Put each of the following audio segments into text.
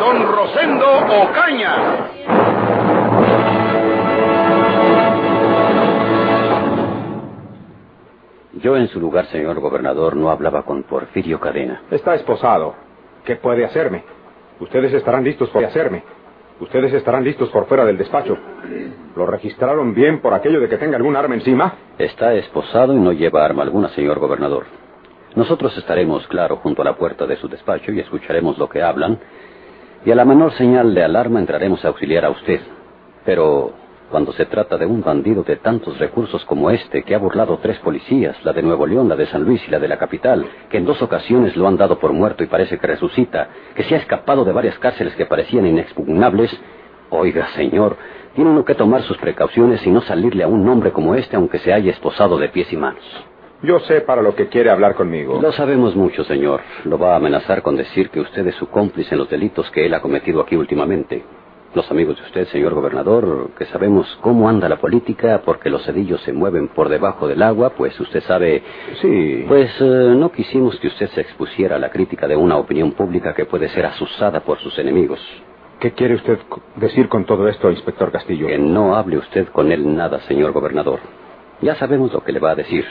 Don Rosendo Ocaña. Yo en su lugar, señor gobernador, no hablaba con Porfirio Cadena. Está esposado. ¿Qué puede hacerme? Ustedes estarán listos por hacerme. Ustedes estarán listos por fuera del despacho. ¿Lo registraron bien por aquello de que tenga algún arma encima? Está esposado y no lleva arma alguna, señor gobernador. Nosotros estaremos, claro, junto a la puerta de su despacho y escucharemos lo que hablan. Y a la menor señal de alarma entraremos a auxiliar a usted. Pero cuando se trata de un bandido de tantos recursos como este, que ha burlado tres policías, la de Nuevo León, la de San Luis y la de la capital, que en dos ocasiones lo han dado por muerto y parece que resucita, que se ha escapado de varias cárceles que parecían inexpugnables, oiga, señor, tiene uno que tomar sus precauciones y no salirle a un hombre como este aunque se haya esposado de pies y manos. Yo sé para lo que quiere hablar conmigo. Lo sabemos mucho, señor. Lo va a amenazar con decir que usted es su cómplice en los delitos que él ha cometido aquí últimamente. Los amigos de usted, señor gobernador, que sabemos cómo anda la política porque los cedillos se mueven por debajo del agua, pues usted sabe... Sí. Pues eh, no quisimos que usted se expusiera a la crítica de una opinión pública que puede ser asusada por sus enemigos. ¿Qué quiere usted decir con todo esto, inspector Castillo? Que no hable usted con él nada, señor gobernador. Ya sabemos lo que le va a decir.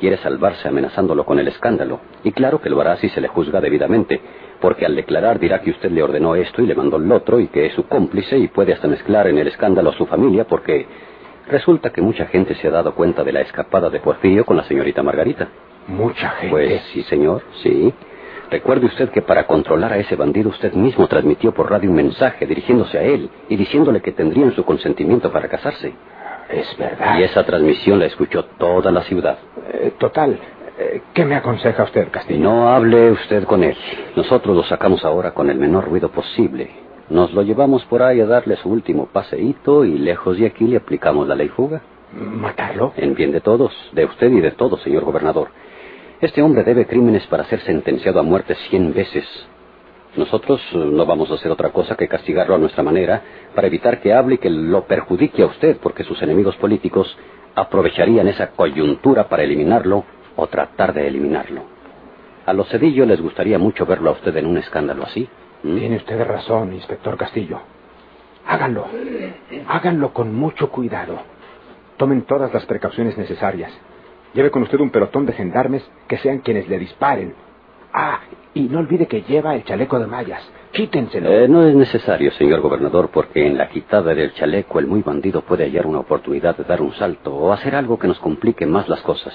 Quiere salvarse amenazándolo con el escándalo. Y claro que lo hará si se le juzga debidamente, porque al declarar dirá que usted le ordenó esto y le mandó el otro y que es su cómplice y puede hasta mezclar en el escándalo a su familia porque resulta que mucha gente se ha dado cuenta de la escapada de Porfirio con la señorita Margarita. Mucha gente. Pues sí, señor, sí. Recuerde usted que para controlar a ese bandido usted mismo transmitió por radio un mensaje dirigiéndose a él y diciéndole que tendrían su consentimiento para casarse. Es verdad. Y esa transmisión la escuchó toda la ciudad. Eh, total. Eh, ¿Qué me aconseja usted, Castillo? No hable usted con él. Nosotros lo sacamos ahora con el menor ruido posible. Nos lo llevamos por ahí a darle su último paseíto y lejos de aquí le aplicamos la ley fuga. ¿Matarlo? En bien de todos, de usted y de todos, señor gobernador. Este hombre debe crímenes para ser sentenciado a muerte cien veces. Nosotros eh, no vamos a hacer otra cosa que castigarlo a nuestra manera para evitar que hable y que lo perjudique a usted, porque sus enemigos políticos aprovecharían esa coyuntura para eliminarlo o tratar de eliminarlo. A los Cedillo les gustaría mucho verlo a usted en un escándalo así. ¿Mm? Tiene usted razón, inspector Castillo. Háganlo. Háganlo con mucho cuidado. Tomen todas las precauciones necesarias. Lleve con usted un pelotón de gendarmes que sean quienes le disparen. Ah, y no olvide que lleva el chaleco de mallas. Quítenselo. Eh, no es necesario, señor gobernador, porque en la quitada del chaleco el muy bandido puede hallar una oportunidad de dar un salto o hacer algo que nos complique más las cosas.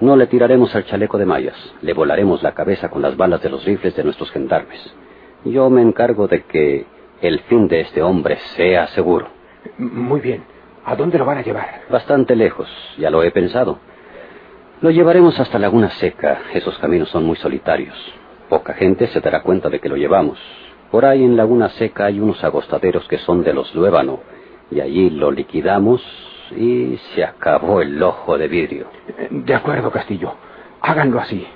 No le tiraremos al chaleco de mallas, le volaremos la cabeza con las balas de los rifles de nuestros gendarmes. Yo me encargo de que el fin de este hombre sea seguro. Muy bien. ¿A dónde lo van a llevar? Bastante lejos, ya lo he pensado. Lo llevaremos hasta Laguna Seca. Esos caminos son muy solitarios. Poca gente se dará cuenta de que lo llevamos. Por ahí en Laguna Seca hay unos agostaderos que son de los Luébano. Y allí lo liquidamos y se acabó el ojo de vidrio. De acuerdo, Castillo. Háganlo así.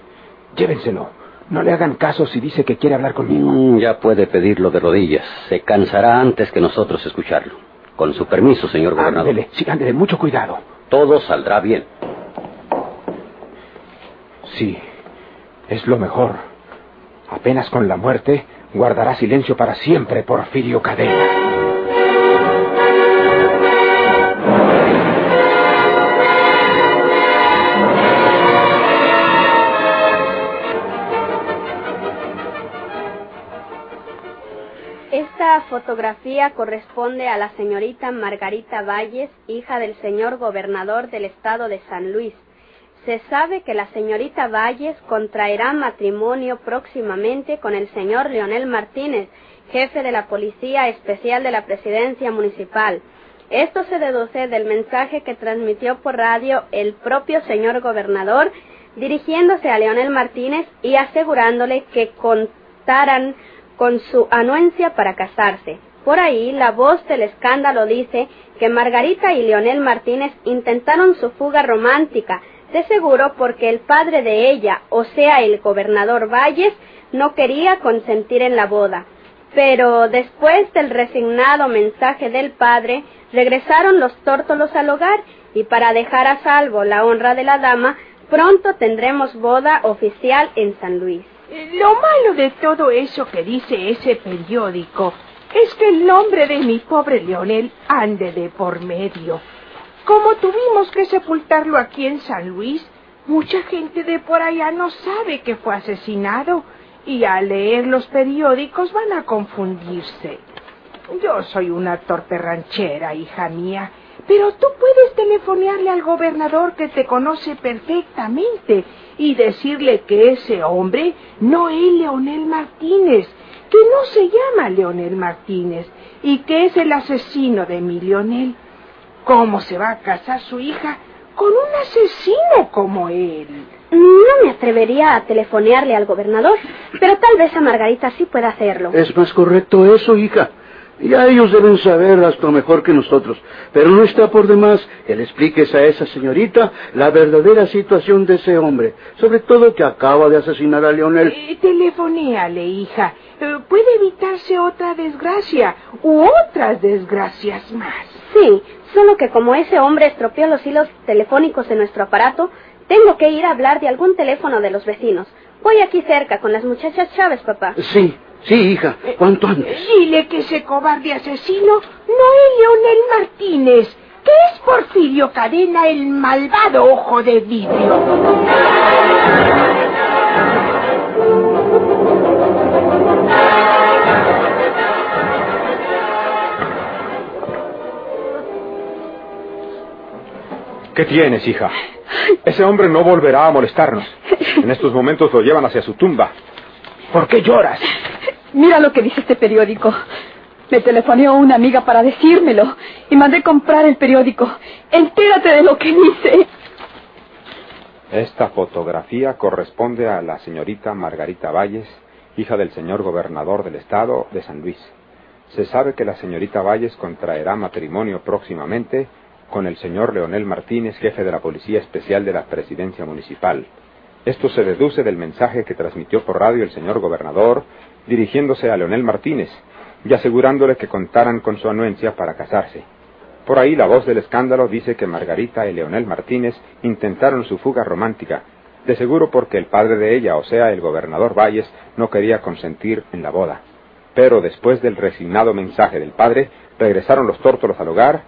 Llévenselo. No le hagan caso si dice que quiere hablar conmigo. Mm, ya puede pedirlo de rodillas. Se cansará antes que nosotros escucharlo. Con su permiso, señor gobernador. Ándele, sí, ándele, mucho cuidado. Todo saldrá bien. Sí, es lo mejor. Apenas con la muerte guardará silencio para siempre Porfirio Cadena. Esta fotografía corresponde a la señorita Margarita Valles, hija del señor gobernador del estado de San Luis. Se sabe que la señorita Valles contraerá matrimonio próximamente con el señor Leonel Martínez, jefe de la Policía Especial de la Presidencia Municipal. Esto se deduce del mensaje que transmitió por radio el propio señor gobernador dirigiéndose a Leonel Martínez y asegurándole que contaran con su anuencia para casarse. Por ahí, la voz del escándalo dice que Margarita y Leonel Martínez intentaron su fuga romántica, de seguro porque el padre de ella, o sea, el gobernador Valles, no quería consentir en la boda. Pero después del resignado mensaje del padre, regresaron los tórtolos al hogar y para dejar a salvo la honra de la dama, pronto tendremos boda oficial en San Luis. Lo malo de todo eso que dice ese periódico es que el nombre de mi pobre Leonel ande de por medio. Como tuvimos que sepultarlo aquí en San Luis, mucha gente de por allá no sabe que fue asesinado y al leer los periódicos van a confundirse. Yo soy una torpe ranchera, hija mía, pero tú puedes telefonearle al gobernador que te conoce perfectamente y decirle que ese hombre no es Leonel Martínez, que no se llama Leonel Martínez y que es el asesino de mi Leonel. ¿Cómo se va a casar su hija con un asesino como él? No me atrevería a telefonearle al gobernador, pero tal vez a Margarita sí pueda hacerlo. Es más correcto eso, hija. Ya ellos deben saber hasta mejor que nosotros. Pero no está por demás que le expliques a esa señorita la verdadera situación de ese hombre. Sobre todo que acaba de asesinar a Leonel. Eh, telefonéale, hija. Eh, puede evitarse otra desgracia u otras desgracias más. Sí, solo que como ese hombre estropeó los hilos telefónicos de nuestro aparato, tengo que ir a hablar de algún teléfono de los vecinos. Voy aquí cerca con las muchachas Chávez, papá. Sí, sí, hija. ¿Cuánto antes? Dile que ese cobarde asesino no es Leonel Martínez, que es Porfirio Cadena, el malvado ojo de vidrio. ¿Qué tienes, hija? Ese hombre no volverá a molestarnos. En estos momentos lo llevan hacia su tumba. ¿Por qué lloras? Mira lo que dice este periódico. Me telefoneó una amiga para decírmelo y mandé comprar el periódico. Entérate de lo que dice. Esta fotografía corresponde a la señorita Margarita Valles, hija del señor gobernador del estado de San Luis. Se sabe que la señorita Valles contraerá matrimonio próximamente con el señor Leonel Martínez, jefe de la Policía Especial de la Presidencia Municipal. Esto se deduce del mensaje que transmitió por radio el señor gobernador dirigiéndose a Leonel Martínez y asegurándole que contaran con su anuencia para casarse. Por ahí la voz del escándalo dice que Margarita y Leonel Martínez intentaron su fuga romántica, de seguro porque el padre de ella, o sea, el gobernador Valles, no quería consentir en la boda. Pero después del resignado mensaje del padre, regresaron los tórtolos al hogar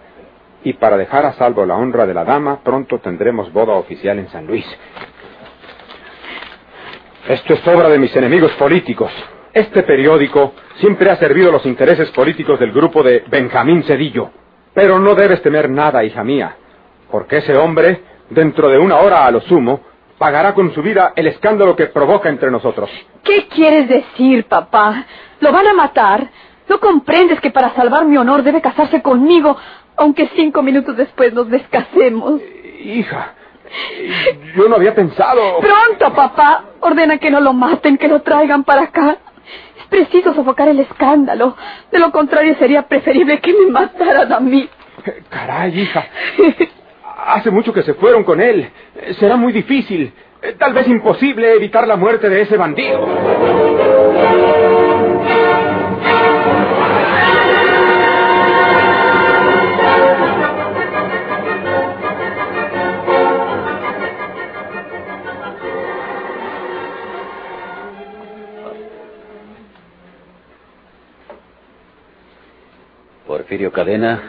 y para dejar a salvo la honra de la dama, pronto tendremos boda oficial en San Luis. Esto es obra de mis enemigos políticos. Este periódico siempre ha servido los intereses políticos del grupo de Benjamín Cedillo. Pero no debes temer nada, hija mía, porque ese hombre, dentro de una hora a lo sumo, pagará con su vida el escándalo que provoca entre nosotros. ¿Qué quieres decir, papá? ¿Lo van a matar? ¿No comprendes que para salvar mi honor debe casarse conmigo, aunque cinco minutos después nos descasemos? Hija, yo no había pensado. Pronto, papá. Ordena que no lo maten, que lo traigan para acá. Es preciso sofocar el escándalo. De lo contrario, sería preferible que me mataran a mí. Caray, hija. Hace mucho que se fueron con él. Será muy difícil, tal vez imposible, evitar la muerte de ese bandido. Porfirio Cadena,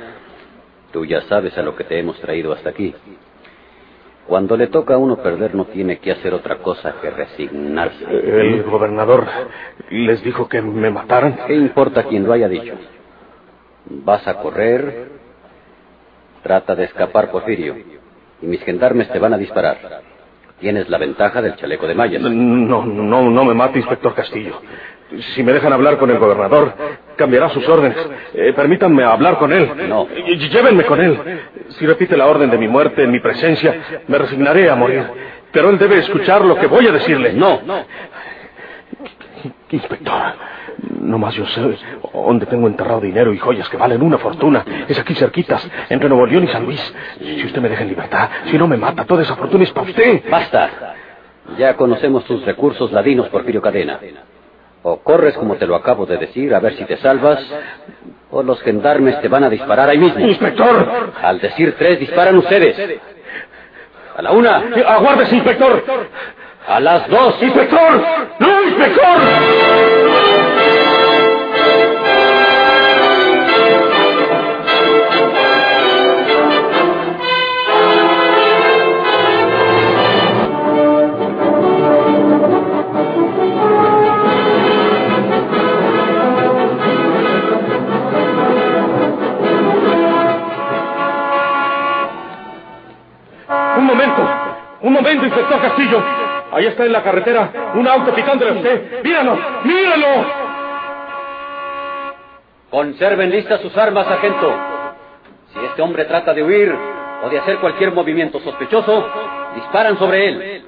tú ya sabes a lo que te hemos traído hasta aquí. Cuando le toca a uno perder no tiene que hacer otra cosa que resignarse. El gobernador les dijo que me mataran. ¿Qué importa quien lo haya dicho? Vas a correr, trata de escapar, Porfirio, y mis gendarmes te van a disparar. Tienes la ventaja del chaleco de mallas. No, no, no me mate, inspector Castillo. Si me dejan hablar con el gobernador, cambiará sus órdenes. Eh, permítanme hablar con él. No. Llévenme con él. Si repite la orden de mi muerte en mi presencia, me resignaré a morir. Pero él debe escuchar lo que voy a decirle. No. Inspector, No más yo sé dónde tengo enterrado dinero y joyas que valen una fortuna. Es aquí cerquitas, entre Nuevo León y San Luis. Si usted me deja en libertad, si no me mata, toda esa fortuna es para usted. Basta. Ya conocemos tus recursos ladinos, Porfirio Cadena. O corres como te lo acabo de decir, a ver si te salvas, o los gendarmes te van a disparar ahí mismo. ¡Inspector! Al decir tres, disparan ustedes. A la una. ¡Aguárdese, inspector! A las dos. ¡Inspector! ¡No, inspector! Ahí está en la carretera un auto picándole a usted. ¡Míralo! ¡Míralo! Conserven listas sus armas, sargento. Si este hombre trata de huir o de hacer cualquier movimiento sospechoso, disparan sobre él.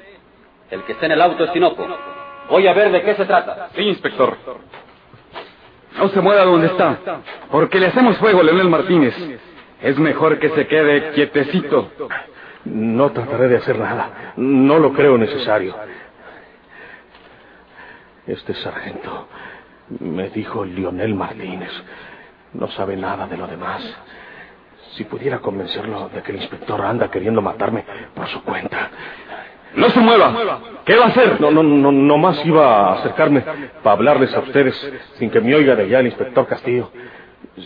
El que está en el auto es Tinoco. Voy a ver de qué se trata. Sí, inspector. No se mueva donde está, porque le hacemos fuego, Leonel Martínez. Es mejor que se quede quietecito. No trataré de hacer nada. No lo creo necesario. Este sargento me dijo Lionel Martínez. No sabe nada de lo demás. Si pudiera convencerlo de que el inspector anda queriendo matarme por su cuenta. No se mueva. ¿Qué va a hacer? No, no, no, nomás iba a acercarme para hablarles a ustedes sin que me oiga de allá el inspector Castillo.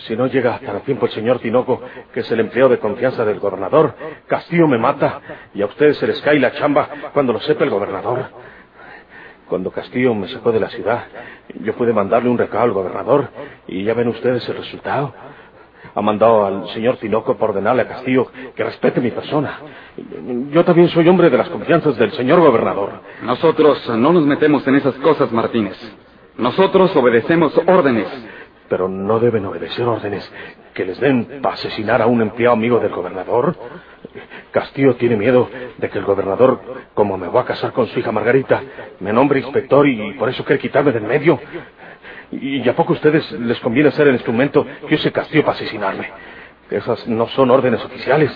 Si no llega hasta tiempo el señor Tinoco, que es el empleo de confianza del gobernador, Castillo me mata y a ustedes se les cae la chamba cuando lo sepa el gobernador. Cuando Castillo me sacó de la ciudad, yo pude mandarle un recado al gobernador y ya ven ustedes el resultado. Ha mandado al señor Tinoco por ordenarle a Castillo que respete mi persona. Yo también soy hombre de las confianzas del señor gobernador. Nosotros no nos metemos en esas cosas, Martínez. Nosotros obedecemos órdenes. Pero no deben obedecer órdenes que les den para asesinar a un empleado amigo del gobernador. Castillo tiene miedo de que el gobernador, como me voy a casar con su hija Margarita, me nombre inspector y por eso quiere quitarme del medio. ¿Y a poco a ustedes les conviene ser el instrumento que use Castillo para asesinarme? Esas no son órdenes oficiales.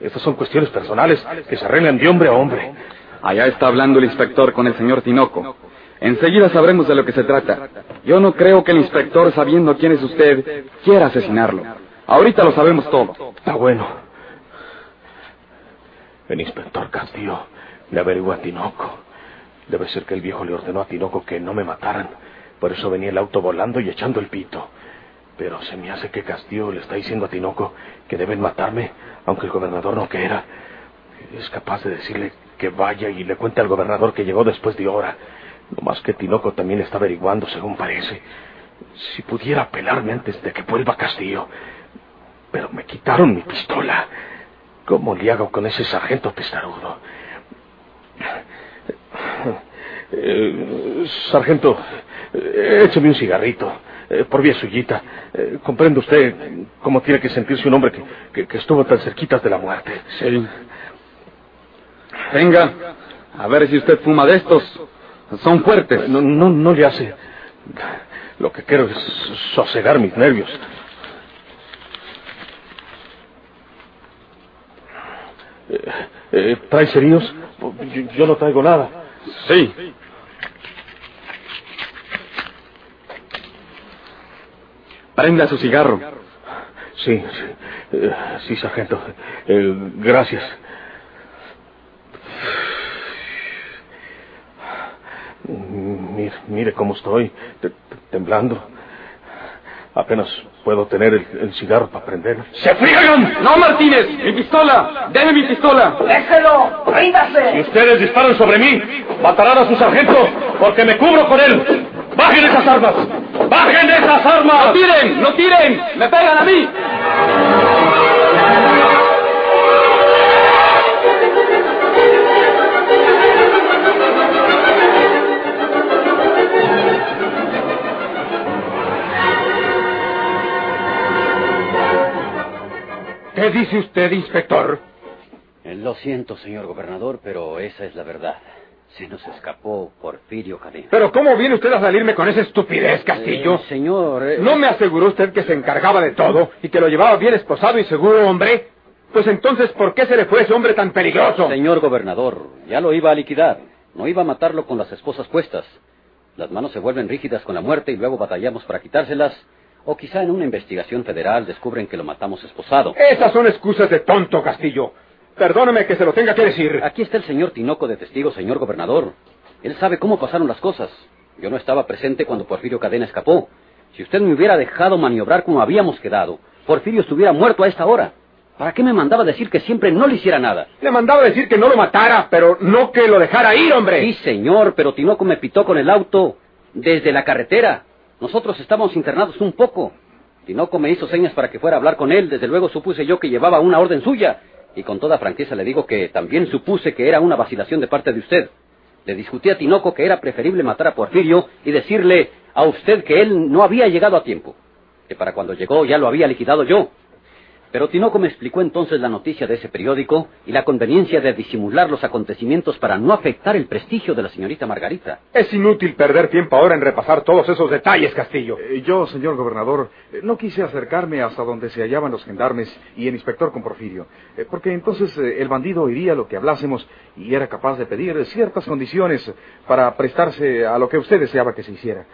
Estas son cuestiones personales que se arreglan de hombre a hombre. Allá está hablando el inspector con el señor Tinoco. Enseguida sabremos de lo que se trata. Yo no creo que el inspector, sabiendo quién es usted, quiera asesinarlo. Ahorita lo sabemos todo. Está bueno. El inspector Castillo le averiguó a Tinoco. Debe ser que el viejo le ordenó a Tinoco que no me mataran. Por eso venía el auto volando y echando el pito. Pero se me hace que Castillo le está diciendo a Tinoco que deben matarme, aunque el gobernador no quiera. Es capaz de decirle que vaya y le cuente al gobernador que llegó después de hora. No más que Tinoco también está averiguando, según parece. Si pudiera pelarme antes de que vuelva Castillo. Pero me quitaron mi pistola. ¿Cómo le hago con ese sargento testarudo? Eh, sargento, écheme un cigarrito. Eh, por vía suyita. Eh, ¿Comprende usted cómo tiene que sentirse un hombre que, que, que estuvo tan cerquitas de la muerte? Sí. Venga, a ver si usted fuma de estos. Son fuertes. No, no, no le hace. Lo que quiero es sosegar mis nervios. Eh, eh, ¿Trae cerillos? Yo, yo no traigo nada. Sí. Prenda su cigarro. Sí, sí, eh, sí sargento. Eh, gracias. Mire, mire cómo estoy, te- te- temblando. Apenas puedo tener el, el cigarro para prender. ¡Se friegan! ¡No, Martínez! ¡Mi pistola! ¡Deme mi pistola! ¡Déjelo! Si ¡Ríndase! ustedes disparan sobre mí, matarán a su sargento, porque me cubro con él. ¡Bajen esas armas! ¡Bajen esas armas! ¡No tiren! ¡No tiren! ¡Me pegan a mí! ¿Qué dice usted, inspector? Eh, Lo siento, señor gobernador, pero esa es la verdad. Se nos escapó Porfirio Cadena. Pero ¿cómo viene usted a salirme con esa estupidez, Castillo? Eh, señor... eh, ¿No me aseguró usted que se encargaba de todo y que lo llevaba bien esposado y seguro, hombre? Pues entonces, ¿por qué se le fue ese hombre tan peligroso? Señor gobernador, ya lo iba a liquidar. No iba a matarlo con las esposas puestas. Las manos se vuelven rígidas con la muerte y luego batallamos para quitárselas. O quizá en una investigación federal descubren que lo matamos esposado. Esas son excusas de tonto, Castillo. Perdóneme que se lo tenga que decir. Aquí está el señor Tinoco de testigo, señor gobernador. Él sabe cómo pasaron las cosas. Yo no estaba presente cuando Porfirio Cadena escapó. Si usted me hubiera dejado maniobrar como habíamos quedado, Porfirio estuviera muerto a esta hora. ¿Para qué me mandaba decir que siempre no le hiciera nada? Le mandaba decir que no lo matara, pero no que lo dejara ir, hombre. Sí, señor, pero Tinoco me pitó con el auto desde la carretera. Nosotros estábamos internados un poco. Tinoco me hizo señas para que fuera a hablar con él. Desde luego supuse yo que llevaba una orden suya. Y con toda franqueza le digo que también supuse que era una vacilación de parte de usted. Le discutí a Tinoco que era preferible matar a Porfirio y decirle a usted que él no había llegado a tiempo. Que para cuando llegó ya lo había liquidado yo. Pero Tinoco me explicó entonces la noticia de ese periódico y la conveniencia de disimular los acontecimientos para no afectar el prestigio de la señorita Margarita. Es inútil perder tiempo ahora en repasar todos esos detalles, Castillo. Eh, Yo, señor gobernador, eh, no quise acercarme hasta donde se hallaban los gendarmes y el inspector con Porfirio, eh, porque entonces eh, el bandido oiría lo que hablásemos y era capaz de pedir ciertas condiciones para prestarse a lo que usted deseaba que se hiciera.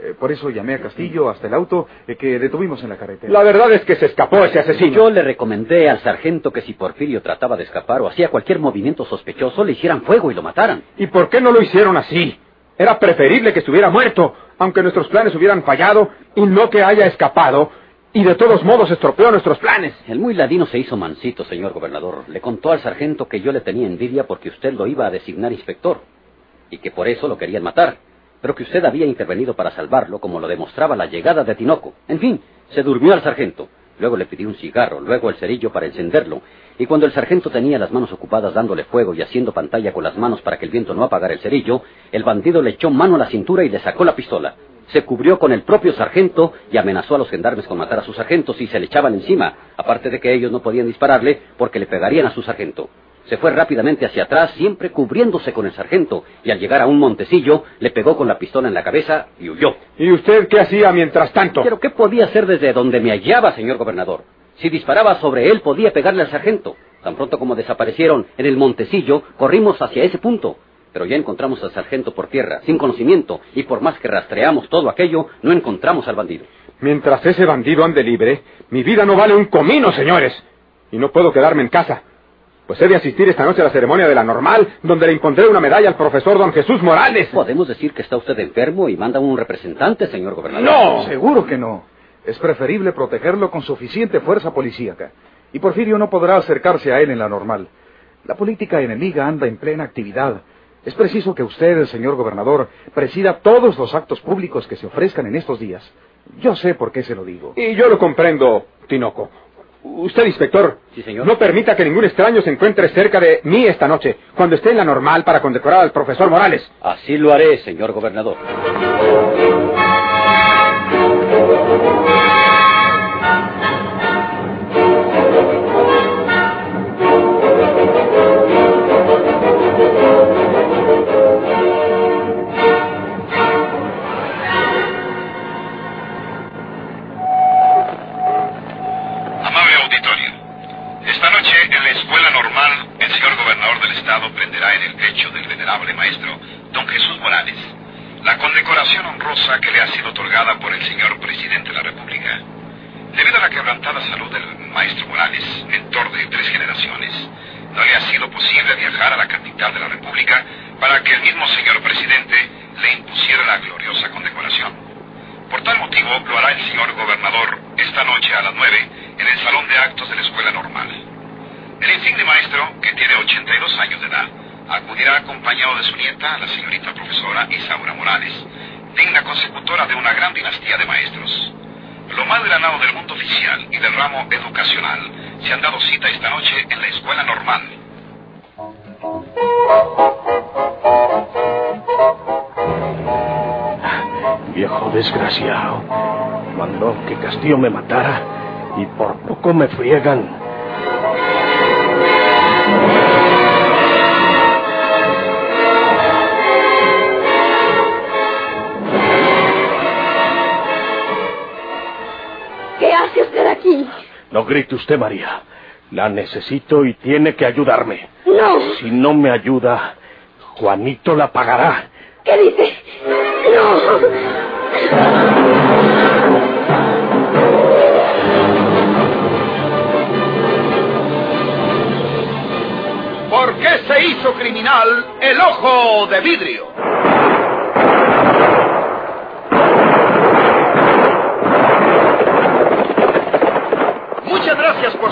Eh, Por eso llamé a Castillo hasta el auto eh, que detuvimos en la carretera. La verdad es que se escapó ese asesino. Yo le recomendé al sargento que si Porfirio trataba de escapar o hacía cualquier movimiento sospechoso, le hicieran fuego y lo mataran. ¿Y por qué no lo hicieron así? Era preferible que estuviera muerto, aunque nuestros planes hubieran fallado, y no que haya escapado, y de todos modos estropeó nuestros planes. El muy ladino se hizo mansito, señor gobernador. Le contó al sargento que yo le tenía envidia porque usted lo iba a designar inspector y que por eso lo querían matar, pero que usted había intervenido para salvarlo, como lo demostraba la llegada de Tinoco. En fin, se durmió al sargento. Luego le pidió un cigarro, luego el cerillo para encenderlo, y cuando el sargento tenía las manos ocupadas dándole fuego y haciendo pantalla con las manos para que el viento no apagara el cerillo, el bandido le echó mano a la cintura y le sacó la pistola. Se cubrió con el propio sargento y amenazó a los gendarmes con matar a sus sargentos si se le echaban encima, aparte de que ellos no podían dispararle porque le pegarían a su sargento. Se fue rápidamente hacia atrás, siempre cubriéndose con el sargento, y al llegar a un montecillo, le pegó con la pistola en la cabeza y huyó. ¿Y usted qué hacía mientras tanto? Pero ¿qué podía hacer desde donde me hallaba, señor gobernador? Si disparaba sobre él, podía pegarle al sargento. Tan pronto como desaparecieron en el montecillo, corrimos hacia ese punto. Pero ya encontramos al sargento por tierra, sin conocimiento, y por más que rastreamos todo aquello, no encontramos al bandido. Mientras ese bandido ande libre, mi vida no vale un comino, señores. Y no puedo quedarme en casa. Pues he de asistir esta noche a la ceremonia de la normal, donde le impondré una medalla al profesor don Jesús Morales. Podemos decir que está usted enfermo y manda un representante, señor gobernador. ¡No! Seguro que no. Es preferible protegerlo con suficiente fuerza policíaca. Y Porfirio no podrá acercarse a él en la normal. La política enemiga anda en plena actividad. Es preciso que usted, señor gobernador, presida todos los actos públicos que se ofrezcan en estos días. Yo sé por qué se lo digo. Y yo lo comprendo, Tinoco. Usted, inspector, Sí, señor. no permita que ningún extraño se encuentre cerca de mí esta noche, cuando esté en la normal para condecorar al profesor Morales. Así lo haré, señor gobernador. Posible viajar a la capital de la República para que el mismo señor presidente le impusiera la gloriosa condecoración. Por tal motivo lo hará el señor gobernador esta noche a las 9 en el salón de actos de la escuela normal. El insigne maestro, que tiene 82 años de edad, acudirá acompañado de su nieta, la señorita profesora Isaura Morales, digna consecutora de una gran dinastía de maestros. Lo más granado del mundo oficial y del ramo educacional se han dado cita esta noche en la escuela normal. Viejo desgraciado, mandó que Castillo me matara y por poco me friegan. ¿Qué hace usted aquí? No grite usted, María. La necesito y tiene que ayudarme. No. Si no me ayuda, Juanito la pagará. ¿Qué dice? No. ¿Por qué se hizo criminal el ojo de vidrio? Muchas gracias por